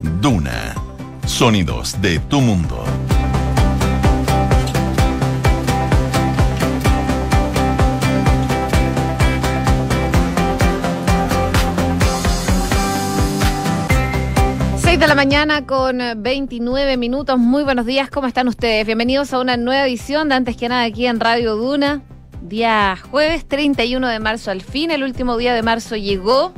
Duna. Sonidos de tu mundo. De la mañana con 29 minutos. Muy buenos días, ¿cómo están ustedes? Bienvenidos a una nueva edición de Antes que nada aquí en Radio Duna. Día jueves 31 de marzo, al fin el último día de marzo llegó.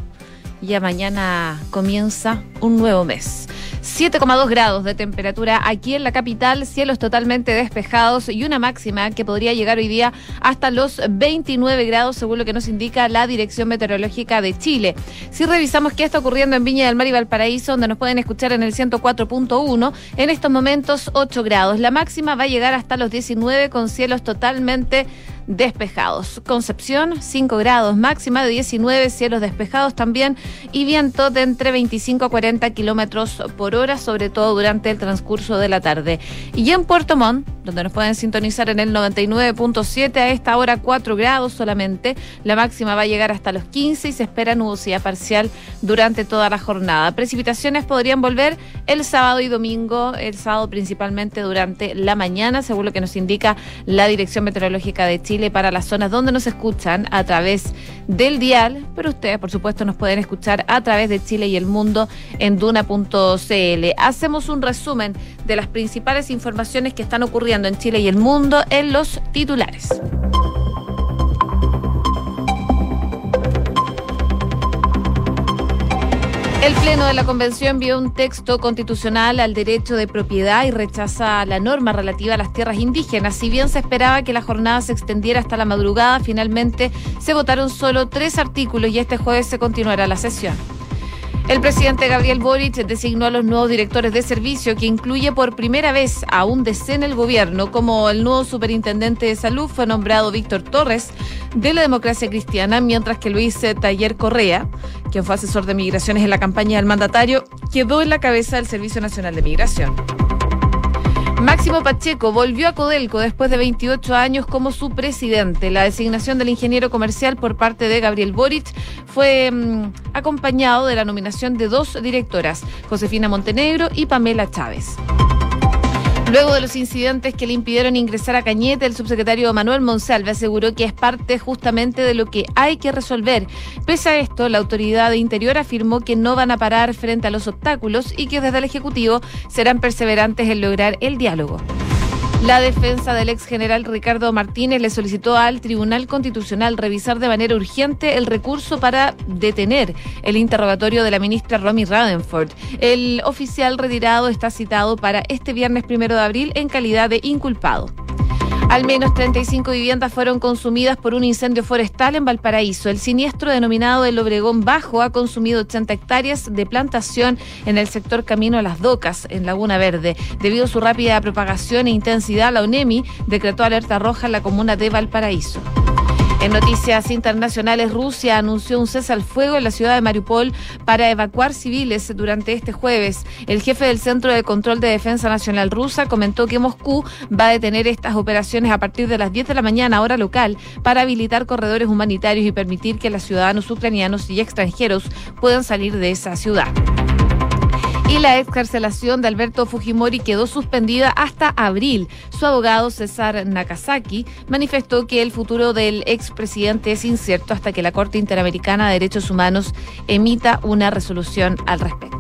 Ya mañana comienza un nuevo mes. 7,2 grados de temperatura aquí en la capital, cielos totalmente despejados y una máxima que podría llegar hoy día hasta los 29 grados, según lo que nos indica la Dirección Meteorológica de Chile. Si revisamos qué está ocurriendo en Viña del Mar y Valparaíso, donde nos pueden escuchar en el 104.1, en estos momentos 8 grados. La máxima va a llegar hasta los 19 con cielos totalmente despejados. Concepción, 5 grados, máxima de 19, cielos despejados también y viento de entre 25 a 40 kilómetros por hora, sobre todo durante el transcurso de la tarde. Y en Puerto Montt, donde nos pueden sintonizar en el 99.7, a esta hora 4 grados solamente. La máxima va a llegar hasta los 15 y se espera nubosidad parcial durante toda la jornada. Precipitaciones podrían volver el sábado y domingo, el sábado principalmente durante la mañana, según lo que nos indica la Dirección Meteorológica de Chile para las zonas donde nos escuchan a través del dial, pero ustedes por supuesto nos pueden escuchar a través de Chile y el mundo en duna.cl. Hacemos un resumen de las principales informaciones que están ocurriendo en Chile y el mundo en los titulares. El Pleno de la Convención vio un texto constitucional al derecho de propiedad y rechaza la norma relativa a las tierras indígenas. Si bien se esperaba que la jornada se extendiera hasta la madrugada, finalmente se votaron solo tres artículos y este jueves se continuará la sesión. El presidente Gabriel Boric designó a los nuevos directores de servicio, que incluye por primera vez a un DC en el gobierno. Como el nuevo superintendente de salud fue nombrado Víctor Torres de la democracia cristiana, mientras que Luis Taller Correa, quien fue asesor de migraciones en la campaña del mandatario, quedó en la cabeza del Servicio Nacional de Migración. Máximo Pacheco volvió a Codelco después de 28 años como su presidente. La designación del ingeniero comercial por parte de Gabriel Boric fue mmm, acompañado de la nominación de dos directoras, Josefina Montenegro y Pamela Chávez. Luego de los incidentes que le impidieron ingresar a Cañete, el subsecretario Manuel Monsalve aseguró que es parte justamente de lo que hay que resolver. Pese a esto, la autoridad de Interior afirmó que no van a parar frente a los obstáculos y que desde el Ejecutivo serán perseverantes en lograr el diálogo. La defensa del ex general Ricardo Martínez le solicitó al Tribunal Constitucional revisar de manera urgente el recurso para detener el interrogatorio de la ministra Romy Radenford. El oficial retirado está citado para este viernes primero de abril en calidad de inculpado. Al menos 35 viviendas fueron consumidas por un incendio forestal en Valparaíso. El siniestro denominado El Obregón Bajo ha consumido 80 hectáreas de plantación en el sector Camino a las Docas, en Laguna Verde. Debido a su rápida propagación e intensidad, la UNEMI decretó alerta roja en la comuna de Valparaíso. En noticias internacionales, Rusia anunció un cese al fuego en la ciudad de Mariupol para evacuar civiles durante este jueves. El jefe del Centro de Control de Defensa Nacional rusa comentó que Moscú va a detener estas operaciones a partir de las 10 de la mañana, hora local, para habilitar corredores humanitarios y permitir que los ciudadanos ucranianos y extranjeros puedan salir de esa ciudad y la excarcelación de Alberto Fujimori quedó suspendida hasta abril. Su abogado César Nakazaki manifestó que el futuro del expresidente es incierto hasta que la Corte Interamericana de Derechos Humanos emita una resolución al respecto.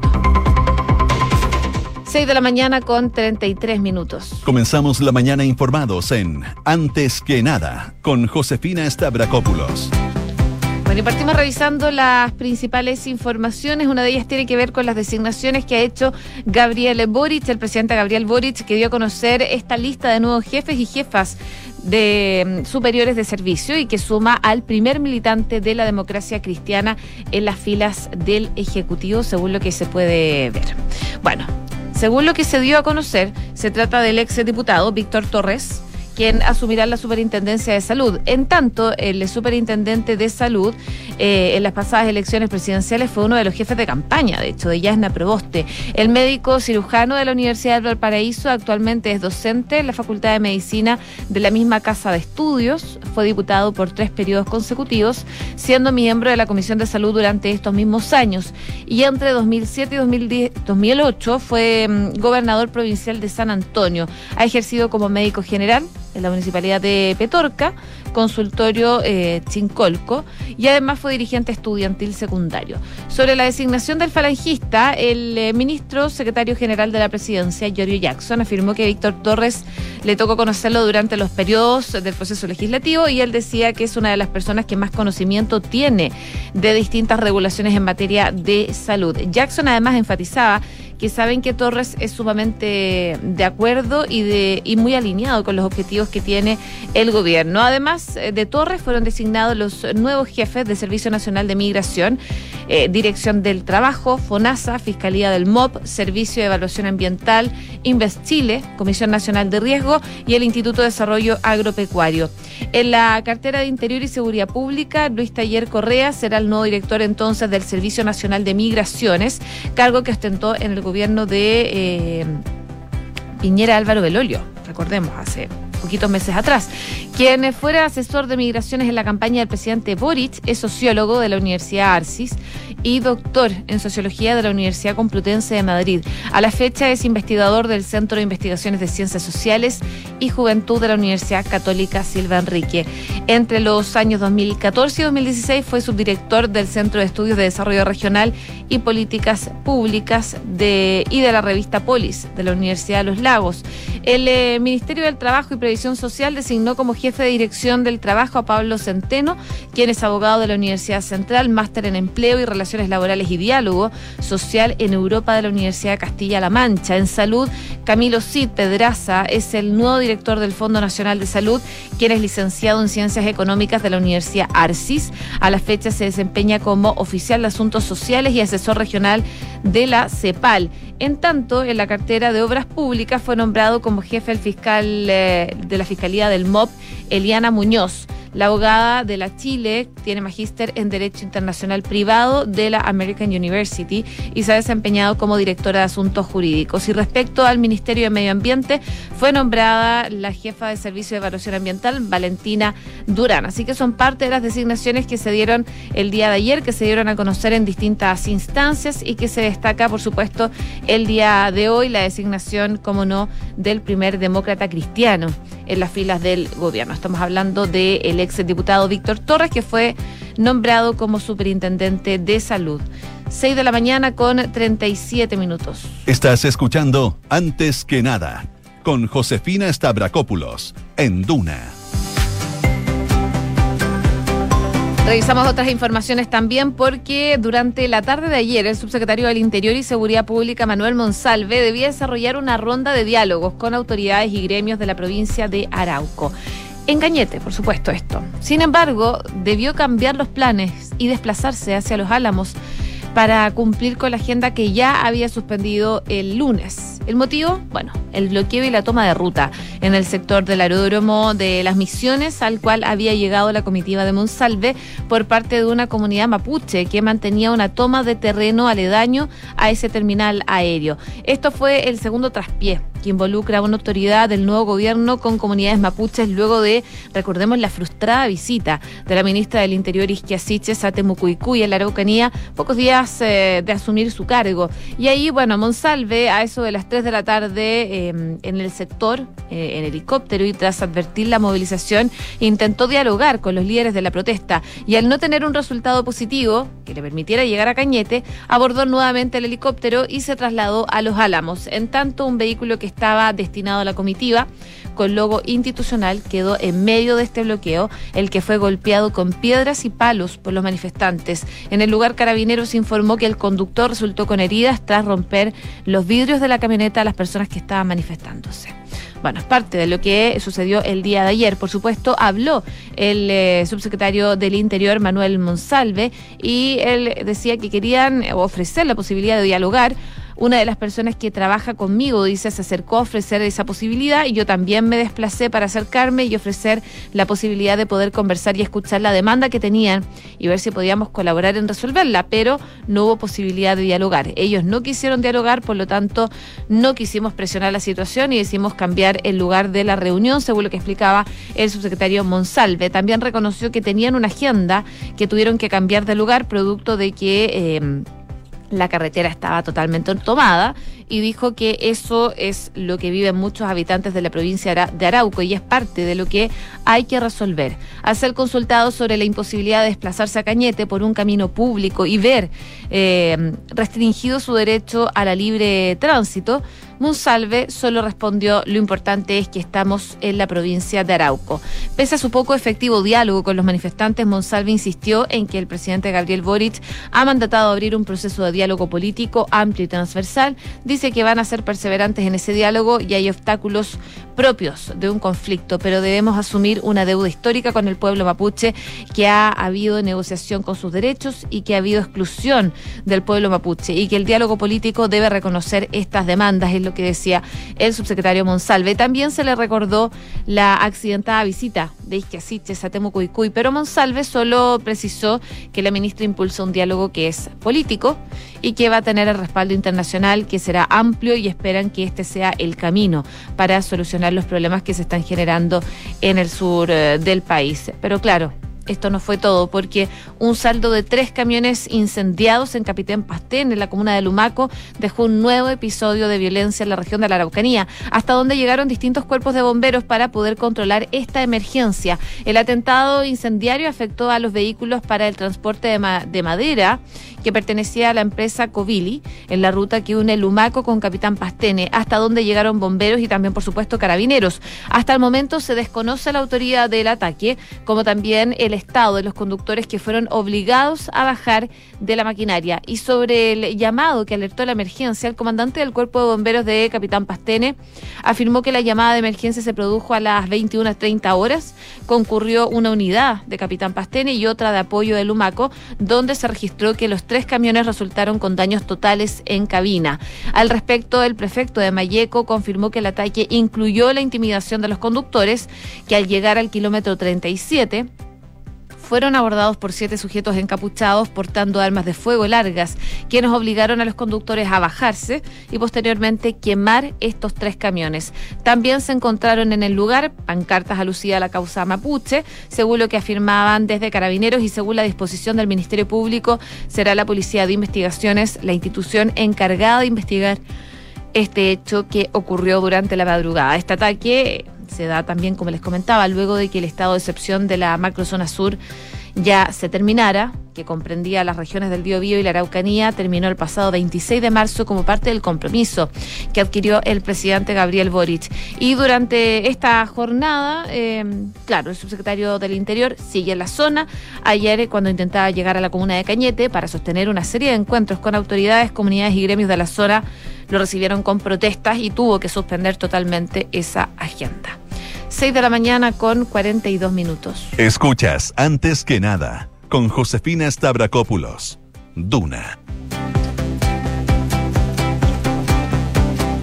6 de la mañana con 33 minutos. Comenzamos la mañana informados en Antes que nada con Josefina Stavrakopoulos. Y partimos revisando las principales informaciones. Una de ellas tiene que ver con las designaciones que ha hecho Gabriel Boric, el presidente Gabriel Boric, que dio a conocer esta lista de nuevos jefes y jefas de superiores de servicio y que suma al primer militante de la democracia cristiana en las filas del Ejecutivo, según lo que se puede ver. Bueno, según lo que se dio a conocer, se trata del ex diputado Víctor Torres quien asumirá la superintendencia de salud. En tanto, el superintendente de salud eh, en las pasadas elecciones presidenciales fue uno de los jefes de campaña, de hecho, de Yasna Proboste. El médico cirujano de la Universidad de Valparaíso actualmente es docente en la Facultad de Medicina de la misma Casa de Estudios. Fue diputado por tres periodos consecutivos, siendo miembro de la Comisión de Salud durante estos mismos años. Y entre 2007 y 2008 fue mm, gobernador provincial de San Antonio. Ha ejercido como médico general en la Municipalidad de Petorca, consultorio eh, Chincolco, y además fue dirigente estudiantil secundario. Sobre la designación del falangista, el eh, ministro secretario general de la presidencia, Giorgio Jackson, afirmó que Víctor Torres le tocó conocerlo durante los periodos del proceso legislativo y él decía que es una de las personas que más conocimiento tiene de distintas regulaciones en materia de salud. Jackson además enfatizaba que saben que Torres es sumamente de acuerdo y, de, y muy alineado con los objetivos que tiene el gobierno. Además eh, de Torres, fueron designados los nuevos jefes de Servicio Nacional de Migración, eh, Dirección del Trabajo, FONASA, Fiscalía del MOP, Servicio de Evaluación Ambiental, Invest Chile, Comisión Nacional de Riesgo y el Instituto de Desarrollo Agropecuario. En la cartera de Interior y Seguridad Pública, Luis Taller Correa será el nuevo director entonces del Servicio Nacional de Migraciones, cargo que ostentó en el gobierno de eh, Piñera Álvaro Belolio, recordemos, hace poquitos meses atrás. Quien fuera asesor de migraciones en la campaña del presidente Boric es sociólogo de la Universidad Arcis y doctor en sociología de la Universidad Complutense de Madrid. A la fecha es investigador del Centro de Investigaciones de Ciencias Sociales y Juventud de la Universidad Católica Silva Enrique. Entre los años 2014 y 2016 fue subdirector del Centro de Estudios de Desarrollo Regional y Políticas Públicas de, y de la revista Polis de la Universidad de Los Lagos. El eh, Ministerio del Trabajo y Previsión Social designó como jefe de dirección del trabajo a Pablo Centeno, quien es abogado de la Universidad Central, máster en empleo y relaciones laborales y diálogo social en Europa de la Universidad de Castilla-La Mancha. En salud, Camilo Cid Pedraza es el nuevo director del Fondo Nacional de Salud, quien es licenciado en Ciencias Económicas de la Universidad Arcis. A la fecha se desempeña como oficial de Asuntos Sociales y asesor regional de la CEPAL. En tanto, en la cartera de Obras Públicas fue nombrado como jefe el fiscal eh, de la Fiscalía del MOP, Eliana Muñoz. La abogada de la Chile tiene magíster en Derecho Internacional Privado de la American University y se ha desempeñado como directora de Asuntos Jurídicos. Y respecto al Ministerio de Medio Ambiente, fue nombrada la jefa de Servicio de Evaluación Ambiental, Valentina Durán. Así que son parte de las designaciones que se dieron el día de ayer, que se dieron a conocer en distintas instancias y que se destaca, por supuesto, el día de hoy la designación, como no, del primer demócrata cristiano en las filas del gobierno. Estamos hablando del ex diputado Víctor Torres, que fue nombrado como superintendente de salud. 6 de la mañana con 37 minutos. Estás escuchando Antes que nada con Josefina Stavrakopoulos en Duna Revisamos otras informaciones también porque durante la tarde de ayer el subsecretario del Interior y Seguridad Pública Manuel Monsalve debía desarrollar una ronda de diálogos con autoridades y gremios de la provincia de Arauco. Engañete, por supuesto, esto. Sin embargo, debió cambiar los planes y desplazarse hacia los Álamos para cumplir con la agenda que ya había suspendido el lunes. ¿El motivo? Bueno, el bloqueo y la toma de ruta en el sector del aeródromo de las Misiones, al cual había llegado la comitiva de Monsalve por parte de una comunidad mapuche que mantenía una toma de terreno aledaño a ese terminal aéreo. Esto fue el segundo traspié que involucra a una autoridad del nuevo gobierno con comunidades mapuches luego de, recordemos, la frustrada visita de la ministra del Interior Isquiasiches a Temucuicuy en la Araucanía, pocos días eh, de asumir su cargo. Y ahí, bueno, Monsalve, a eso de las 3 de la tarde em, en el sector, eh, en helicóptero, y tras advertir la movilización, intentó dialogar con los líderes de la protesta. Y al no tener un resultado positivo que le permitiera llegar a Cañete, abordó nuevamente el helicóptero y se trasladó a Los Álamos. En tanto, un vehículo que estaba destinado a la comitiva con logo institucional quedó en medio de este bloqueo, el que fue golpeado con piedras y palos por los manifestantes. En el lugar Carabineros informó que el conductor resultó con heridas tras romper los vidrios de la camioneta a las personas que estaban manifestándose. Bueno, es parte de lo que sucedió el día de ayer. Por supuesto, habló el eh, subsecretario del Interior, Manuel Monsalve, y él decía que querían ofrecer la posibilidad de dialogar Una de las personas que trabaja conmigo, dice, se acercó a ofrecer esa posibilidad y yo también me desplacé para acercarme y ofrecer la posibilidad de poder conversar y escuchar la demanda que tenían y ver si podíamos colaborar en resolverla, pero no hubo posibilidad de dialogar. Ellos no quisieron dialogar, por lo tanto, no quisimos presionar la situación y decidimos cambiar el lugar de la reunión, según lo que explicaba el subsecretario Monsalve. También reconoció que tenían una agenda que tuvieron que cambiar de lugar producto de que eh, la carretera estaba totalmente tomada y dijo que eso es lo que viven muchos habitantes de la provincia de Arauco y es parte de lo que hay que resolver. Al ser consultado sobre la imposibilidad de desplazarse a Cañete por un camino público y ver eh, restringido su derecho a la libre tránsito, Monsalve solo respondió, lo importante es que estamos en la provincia de Arauco. Pese a su poco efectivo diálogo con los manifestantes, Monsalve insistió en que el presidente Gabriel Boric ha mandatado abrir un proceso de diálogo político amplio y transversal. Que van a ser perseverantes en ese diálogo y hay obstáculos propios de un conflicto, pero debemos asumir una deuda histórica con el pueblo mapuche, que ha habido negociación con sus derechos y que ha habido exclusión del pueblo mapuche y que el diálogo político debe reconocer estas demandas que decía el subsecretario Monsalve. También se le recordó la accidentada visita de Isquiasiches a Temucuicuy, pero Monsalve solo precisó que la ministra impulsó un diálogo que es político y que va a tener el respaldo internacional, que será amplio y esperan que este sea el camino para solucionar los problemas que se están generando en el sur eh, del país. Pero claro, esto no fue todo, porque un saldo de tres camiones incendiados en Capitán Pastén, en la comuna de Lumaco, dejó un nuevo episodio de violencia en la región de la Araucanía, hasta donde llegaron distintos cuerpos de bomberos para poder controlar esta emergencia. El atentado incendiario afectó a los vehículos para el transporte de, de madera que pertenecía a la empresa Covili, en la ruta que une Lumaco con Capitán Pastene, hasta donde llegaron bomberos y también, por supuesto, carabineros. Hasta el momento se desconoce la autoría del ataque, como también el estado de los conductores que fueron obligados a bajar de la maquinaria. Y sobre el llamado que alertó la emergencia, el comandante del Cuerpo de Bomberos de Capitán Pastene afirmó que la llamada de emergencia se produjo a las 21.30 horas. Concurrió una unidad de Capitán Pastene y otra de apoyo de Lumaco, donde se registró que los tres camiones resultaron con daños totales en cabina. Al respecto, el prefecto de Mayeco confirmó que el ataque incluyó la intimidación de los conductores, que al llegar al kilómetro 37 fueron abordados por siete sujetos encapuchados portando armas de fuego largas, quienes obligaron a los conductores a bajarse y posteriormente quemar estos tres camiones. También se encontraron en el lugar pancartas alusidas a la causa mapuche, según lo que afirmaban desde carabineros y según la disposición del Ministerio Público, será la Policía de Investigaciones la institución encargada de investigar este hecho que ocurrió durante la madrugada. Este ataque se da también, como les comentaba, luego de que el estado de excepción de la macrozona sur ya se terminara, que comprendía las regiones del Biobío y la Araucanía, terminó el pasado 26 de marzo como parte del compromiso que adquirió el presidente Gabriel Boric. Y durante esta jornada, eh, claro, el subsecretario del Interior sigue en la zona. Ayer, cuando intentaba llegar a la comuna de Cañete para sostener una serie de encuentros con autoridades, comunidades y gremios de la zona, lo recibieron con protestas y tuvo que suspender totalmente esa agenda. 6 de la mañana con 42 minutos. Escuchas antes que nada con Josefina Stavrakopoulos. Duna.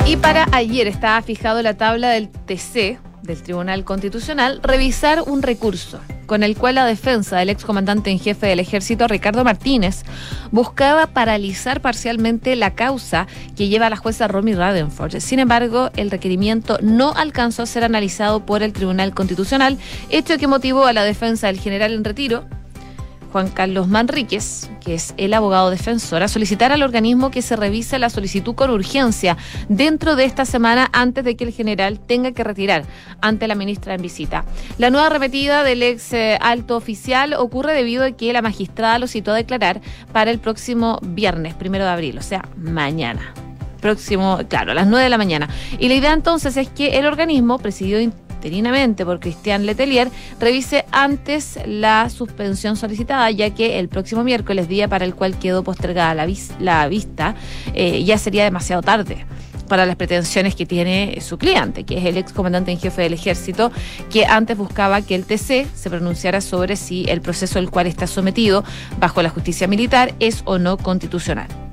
Y para ayer estaba fijado la tabla del TC, del Tribunal Constitucional, revisar un recurso con el cual la defensa del excomandante en jefe del ejército, Ricardo Martínez, buscaba paralizar parcialmente la causa que lleva a la jueza Romy Radenford. Sin embargo, el requerimiento no alcanzó a ser analizado por el Tribunal Constitucional, hecho que motivó a la defensa del general en retiro, Juan Carlos Manríquez, que es el abogado defensor, a solicitar al organismo que se revise la solicitud con urgencia dentro de esta semana antes de que el general tenga que retirar ante la ministra en visita. La nueva repetida del ex eh, alto oficial ocurre debido a que la magistrada lo citó a declarar para el próximo viernes, primero de abril, o sea, mañana próximo, claro, a las 9 de la mañana. Y la idea entonces es que el organismo, presidido por Cristian Letelier, revise antes la suspensión solicitada, ya que el próximo miércoles, día para el cual quedó postergada la, la vista, eh, ya sería demasiado tarde para las pretensiones que tiene su cliente, que es el ex comandante en jefe del ejército, que antes buscaba que el TC se pronunciara sobre si el proceso al cual está sometido bajo la justicia militar es o no constitucional.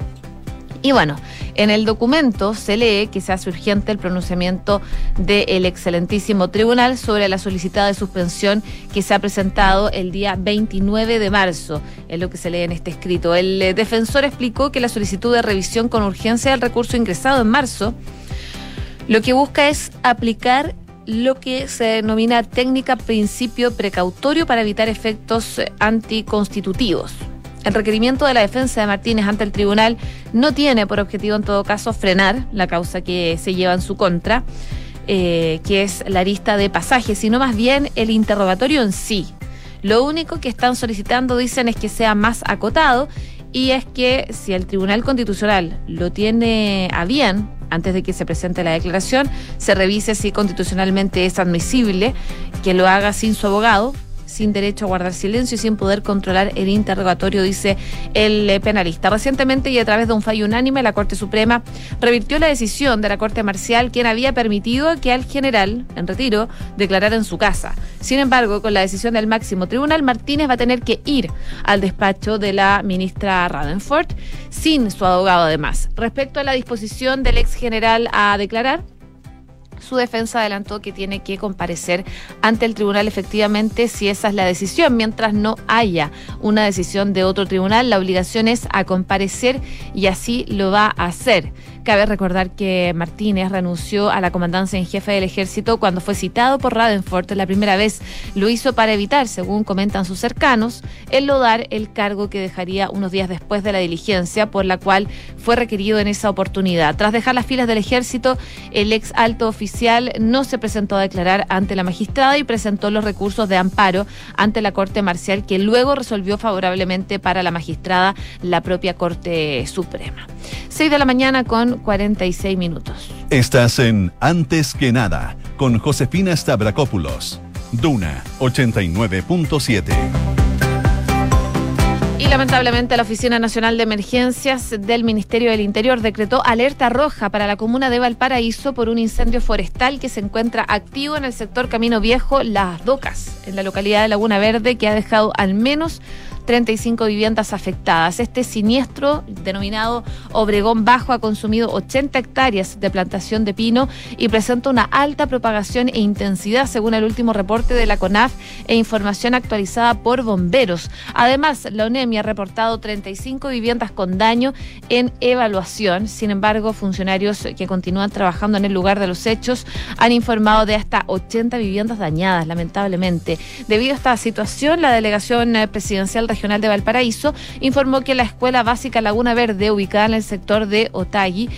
Y bueno, en el documento se lee que se hace urgente el pronunciamiento del excelentísimo tribunal sobre la solicitada de suspensión que se ha presentado el día 29 de marzo, es lo que se lee en este escrito. El defensor explicó que la solicitud de revisión con urgencia del recurso ingresado en marzo lo que busca es aplicar lo que se denomina técnica principio precautorio para evitar efectos anticonstitutivos. El requerimiento de la defensa de Martínez ante el tribunal no tiene por objetivo, en todo caso, frenar la causa que se lleva en su contra, eh, que es la lista de pasajes, sino más bien el interrogatorio en sí. Lo único que están solicitando, dicen, es que sea más acotado y es que si el Tribunal Constitucional lo tiene a bien, antes de que se presente la declaración, se revise si constitucionalmente es admisible que lo haga sin su abogado, sin derecho a guardar silencio y sin poder controlar el interrogatorio, dice el eh, penalista. Recientemente y a través de un fallo unánime, la Corte Suprema revirtió la decisión de la Corte Marcial, quien había permitido que al general en retiro declarara en su casa. Sin embargo, con la decisión del máximo tribunal, Martínez va a tener que ir al despacho de la ministra Radenford sin su abogado además. Respecto a la disposición del ex general a declarar, su defensa adelantó que tiene que comparecer ante el tribunal efectivamente si esa es la decisión. Mientras no haya una decisión de otro tribunal, la obligación es a comparecer y así lo va a hacer. Cabe recordar que Martínez renunció a la comandancia en jefe del ejército cuando fue citado por Radenford la primera vez. Lo hizo para evitar, según comentan sus cercanos, el lodar el cargo que dejaría unos días después de la diligencia por la cual fue requerido en esa oportunidad. Tras dejar las filas del ejército, el ex alto oficial no se presentó a declarar ante la magistrada y presentó los recursos de amparo ante la Corte Marcial que luego resolvió favorablemente para la magistrada la propia Corte Suprema. 6 de la mañana con 46 minutos. Estás en Antes que nada con Josefina Stavrakopoulos. Duna 89.7. Y lamentablemente la Oficina Nacional de Emergencias del Ministerio del Interior decretó alerta roja para la comuna de Valparaíso por un incendio forestal que se encuentra activo en el sector Camino Viejo Las Docas, en la localidad de Laguna Verde, que ha dejado al menos 35 viviendas afectadas. Este siniestro, denominado Obregón Bajo, ha consumido 80 hectáreas de plantación de pino y presenta una alta propagación e intensidad, según el último reporte de la CONAF e información actualizada por bomberos. Además, la ONEMI ha reportado 35 viviendas con daño en evaluación. Sin embargo, funcionarios que continúan trabajando en el lugar de los hechos han informado de hasta 80 viviendas dañadas, lamentablemente. Debido a esta situación, la delegación eh, presidencial Regional de Valparaíso informó que la Escuela Básica Laguna Verde, ubicada en el sector de Otagui,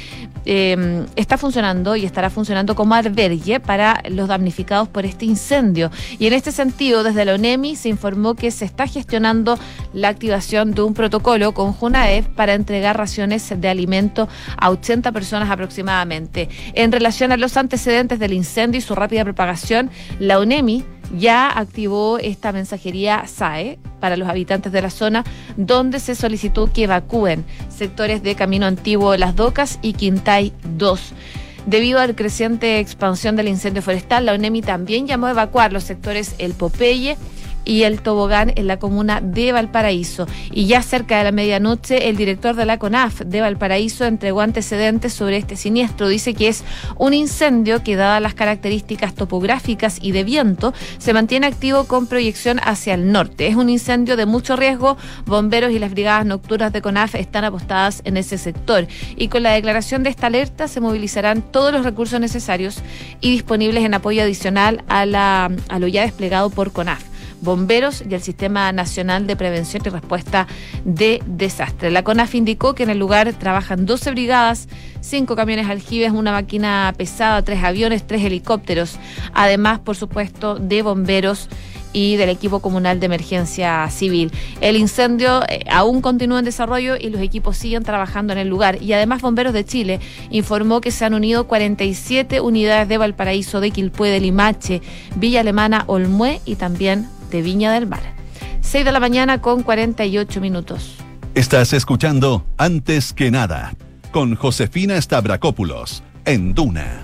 em, está funcionando y estará funcionando como albergue para los damnificados por este incendio. Y en este sentido, desde la ONEMI se informó que se está gestionando la activación de un protocolo con Junaed para entregar raciones de alimento a 80 personas aproximadamente. En relación a los antecedentes del incendio y su rápida propagación, la ONEMI ya activó esta mensajería SAE para los habitantes de la zona, donde se solicitó que evacúen sectores de Camino Antiguo Las Docas y Quintay 2. Debido a la creciente expansión del incendio forestal, la ONEMI también llamó a evacuar los sectores El Popeye, y el tobogán en la comuna de Valparaíso. Y ya cerca de la medianoche, el director de la CONAF de Valparaíso entregó antecedentes sobre este siniestro. Dice que es un incendio que, dadas las características topográficas y de viento, se mantiene activo con proyección hacia el norte. Es un incendio de mucho riesgo. Bomberos y las brigadas nocturnas de CONAF están apostadas en ese sector. Y con la declaración de esta alerta se movilizarán todos los recursos necesarios y disponibles en apoyo adicional a, a lo ya desplegado por CONAF bomberos y el Sistema Nacional de Prevención y Respuesta de Desastres. La CONAF indicó que en el lugar trabajan 12 brigadas, 5 camiones aljibes, una máquina pesada, 3 aviones, 3 helicópteros, además, por supuesto, de bomberos y del equipo comunal de emergencia civil. El incendio eh, aún continúa en desarrollo y los equipos siguen trabajando en el lugar. Y además Bomberos de Chile informó que se han unido 47 unidades de Valparaíso, de Quilpué, de Limache, Villa Alemana, Olmué y también de Viña del Mar. 6 de la mañana con 48 minutos. Estás escuchando Antes que nada con Josefina Stavrakopoulos en Duna.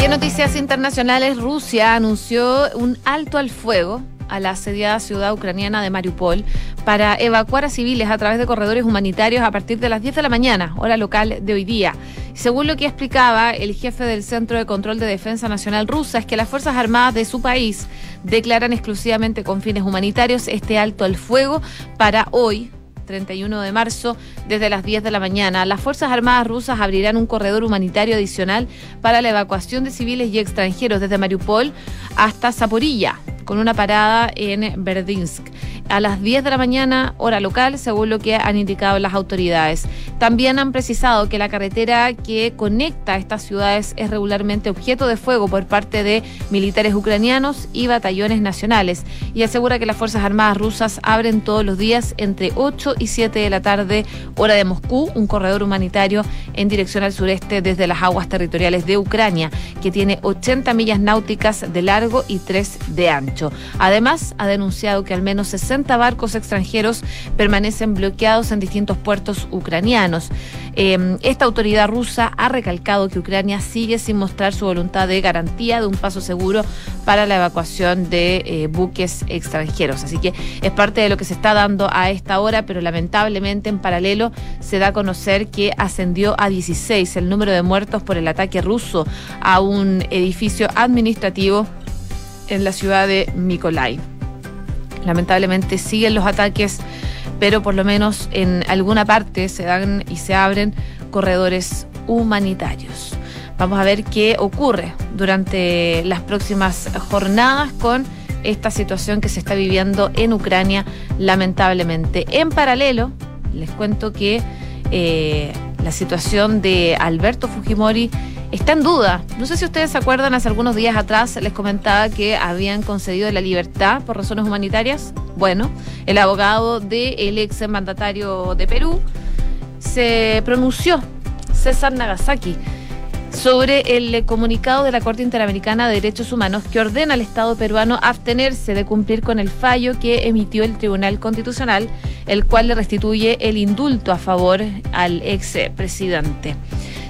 Y en noticias internacionales, Rusia anunció un alto al fuego a la asediada ciudad ucraniana de Mariupol para evacuar a civiles a través de corredores humanitarios a partir de las 10 de la mañana, hora local de hoy día. Según lo que explicaba el jefe del Centro de Control de Defensa Nacional rusa, es que las Fuerzas Armadas de su país declaran exclusivamente con fines humanitarios este alto al fuego para hoy, 31 de marzo, desde las 10 de la mañana. Las Fuerzas Armadas rusas abrirán un corredor humanitario adicional para la evacuación de civiles y extranjeros desde Mariupol hasta Zaporilla, con una parada en Berdinsk a las 10 de la mañana, hora local, según lo que han indicado las autoridades. También han precisado que la carretera que conecta estas ciudades es regularmente objeto de fuego por parte de militares ucranianos y batallones nacionales y asegura que las Fuerzas Armadas rusas abren todos los días entre 8 y 7 de la tarde, hora de Moscú, un corredor humanitario en dirección al sureste desde las aguas territoriales de Ucrania, que tiene 80 millas náuticas de largo y 3 de ancho. Además, ha denunciado que al menos 60 barcos extranjeros permanecen bloqueados en distintos puertos ucranianos. Em, esta autoridad rusa ha recalcado que Ucrania sigue sin mostrar su voluntad de garantía de un paso seguro para la evacuación de eh, buques extranjeros. Así que es parte de lo que se está dando a esta hora, pero lamentablemente en paralelo se da a conocer que ascendió a 16 el número de muertos por el ataque ruso a un edificio administrativo en la ciudad de Mykolaiv. Lamentablemente siguen los ataques, pero por lo menos en alguna parte se dan y se abren corredores humanitarios. Vamos a ver qué ocurre durante las próximas jornadas con esta situación que se está viviendo en Ucrania, lamentablemente. En paralelo, les cuento que eh, la situación de Alberto Fujimori está en duda. No sé si ustedes se acuerdan, hace algunos días atrás les comentaba que habían concedido la libertad por razones humanitarias. Bueno, el abogado del ex mandatario de Perú se pronunció, César Nagasaki, sobre el comunicado de la Corte Interamericana de Derechos Humanos que ordena al Estado peruano abstenerse de cumplir con el fallo que emitió el Tribunal Constitucional, el cual le restituye el indulto a favor al ex presidente.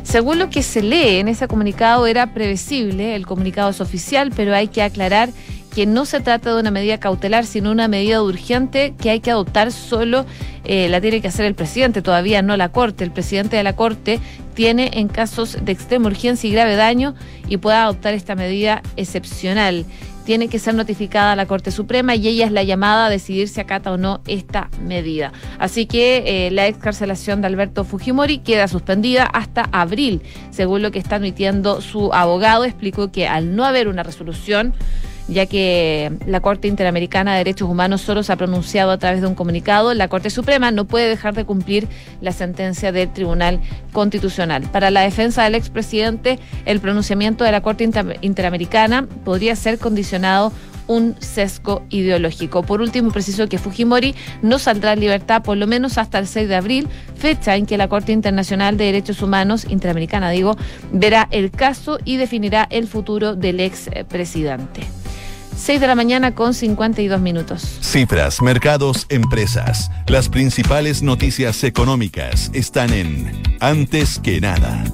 Según lo que se lee en ese comunicado era previsible, el comunicado es oficial, pero hay que aclarar que no se trata de una medida cautelar, sino una medida urgente que hay que adoptar solo, eh, la tiene que hacer el presidente, todavía no la Corte. El presidente de la Corte tiene en casos de extrema urgencia y grave daño y puede adoptar esta medida excepcional tiene que ser notificada a la Corte Suprema y ella es la llamada a decidir si acata o no esta medida. Así que eh, la excarcelación de Alberto Fujimori queda suspendida hasta abril, según lo que está admitiendo su abogado. Explicó que al no haber una resolución, ya que la Corte Interamericana de Derechos Humanos solo se ha pronunciado a través de un comunicado, la Corte Suprema no puede dejar de cumplir la sentencia del Tribunal Constitucional. Para la defensa del expresidente, el pronunciamiento de la Corte Interamericana podría ser condicionado un sesgo ideológico. Por último, preciso que Fujimori no saldrá en libertad por lo menos hasta el 6 de abril, fecha en que la Corte Internacional de Derechos Humanos, Interamericana digo, verá el caso y definirá el futuro del expresidente. 6 de la mañana con 52 minutos. Cifras, mercados, empresas. Las principales noticias económicas están en Antes que nada.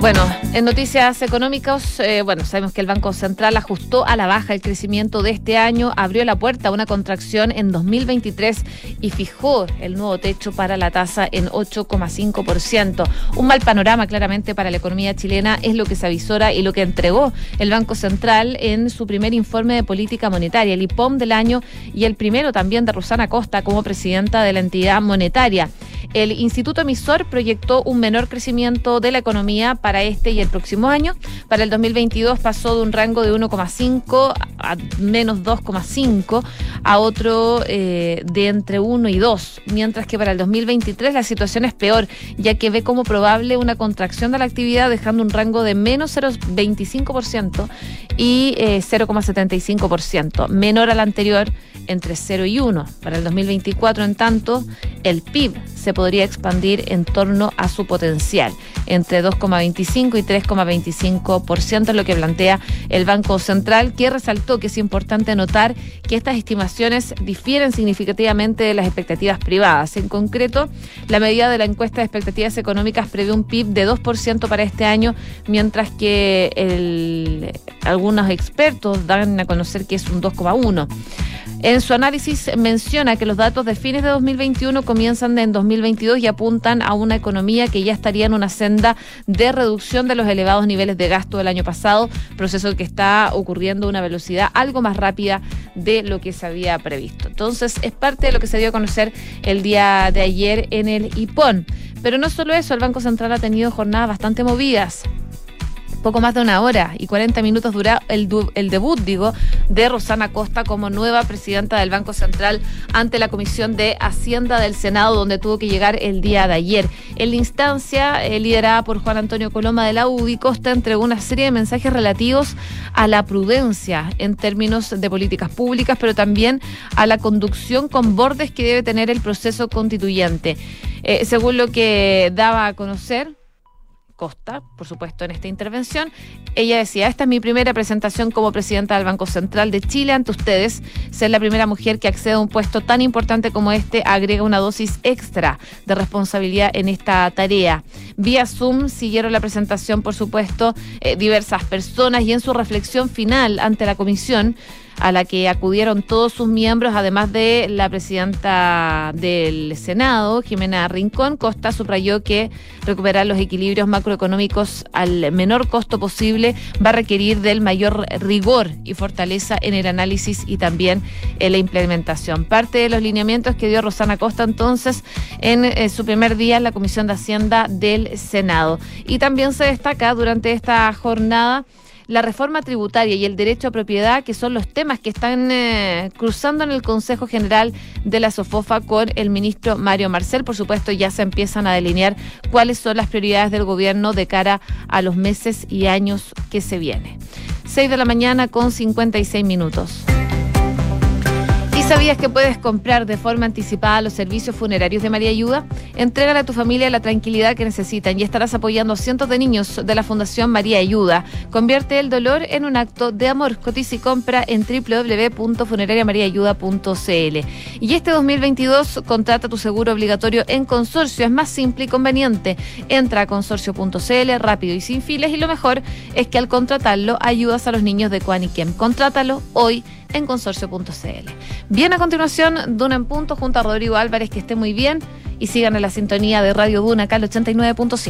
Bueno, en noticias económicas, eh, bueno, sabemos que el Banco Central ajustó a la baja el crecimiento de este año, abrió la puerta a una contracción en 2023 y fijó el nuevo techo para la tasa en 8,5%. Un mal panorama claramente para la economía chilena es lo que se avisora y lo que entregó el Banco Central en su primer informe de política monetaria, el IPOM del año y el primero también de Rosana Costa como presidenta de la entidad monetaria. El Instituto Emisor proyectó un menor crecimiento de la economía para este y el próximo año. Para el 2022 pasó de un rango de 1,5 a menos 2,5 a otro eh, de entre 1 y 2, mientras que para el 2023 la situación es peor, ya que ve como probable una contracción de la actividad dejando un rango de menos 0,25% y 0,75%, eh, menor al anterior entre 0 y 1. Para el 2024, en tanto, el PIB se podría expandir en torno a su potencial, entre 2,25 y 3,25%, es lo que plantea el Banco Central, que resaltó que es importante notar que estas estimaciones difieren significativamente de las expectativas privadas. En concreto, la medida de la encuesta de expectativas económicas prevé un PIB de 2% para este año, mientras que algunos expertos dan a conocer que es un 2,1%. En su análisis menciona que los datos de fines de 2021 comienzan en 2022 y apuntan a una economía que ya estaría en una senda de reducción de los elevados niveles de gasto del año pasado, proceso que está ocurriendo a una velocidad algo más rápida de lo que se había previsto. Entonces, es parte de lo que se dio a conocer el día de ayer en el IPON. Pero no solo eso, el Banco Central ha tenido jornadas bastante movidas poco más de una hora y 40 minutos dura el, el debut, digo, de Rosana Costa como nueva presidenta del Banco Central ante la Comisión de Hacienda del Senado, donde tuvo que llegar el día de ayer. En la instancia, eh, liderada por Juan Antonio Coloma de la UDI, Costa entregó una serie de mensajes relativos a la prudencia en términos de políticas públicas, pero también a la conducción con bordes que debe tener el proceso constituyente. Eh, según lo que daba a conocer, Costa, por supuesto, en esta intervención. Ella decía, esta es mi primera presentación como presidenta del Banco Central de Chile ante ustedes. Ser la primera mujer que accede a un puesto tan importante como este agrega una dosis extra de responsabilidad en esta tarea. Vía Zoom siguieron la presentación, por supuesto, eh, diversas personas y en su reflexión final ante la comisión, a la que acudieron todos sus miembros, además de la presidenta del Senado, Jimena Rincón. Costa subrayó que recuperar los equilibrios macroeconómicos al menor costo posible va a requerir del mayor rigor y fortaleza en el análisis y también en la implementación. Parte de los lineamientos que dio Rosana Costa entonces en eh, su primer día en la Comisión de Hacienda del Senado. Y también se destaca durante esta jornada la reforma tributaria y el derecho a propiedad, que son los temas que están eh, cruzando en el Consejo General de la SOFOFA con el ministro Mario Marcel. Por supuesto, ya se empiezan a delinear cuáles son las prioridades del gobierno de cara a los meses y años que se vienen. 6 de la mañana con 56 minutos sabías que puedes comprar de forma anticipada los servicios funerarios de María Ayuda? Entrégale a tu familia la tranquilidad que necesitan y estarás apoyando a cientos de niños de la Fundación María Ayuda. Convierte el dolor en un acto de amor. Cotiza y compra en www.funerariamariaayuda.cl. Y este 2022 contrata tu seguro obligatorio en consorcio. Es más simple y conveniente. Entra a consorcio.cl rápido y sin files y lo mejor es que al contratarlo ayudas a los niños de Quaniquem. Contrátalo hoy en consorcio.cl. Bien, a continuación, Duna en Punto junto a Rodrigo Álvarez, que esté muy bien y sigan en la sintonía de Radio Duna, acá al 89.7.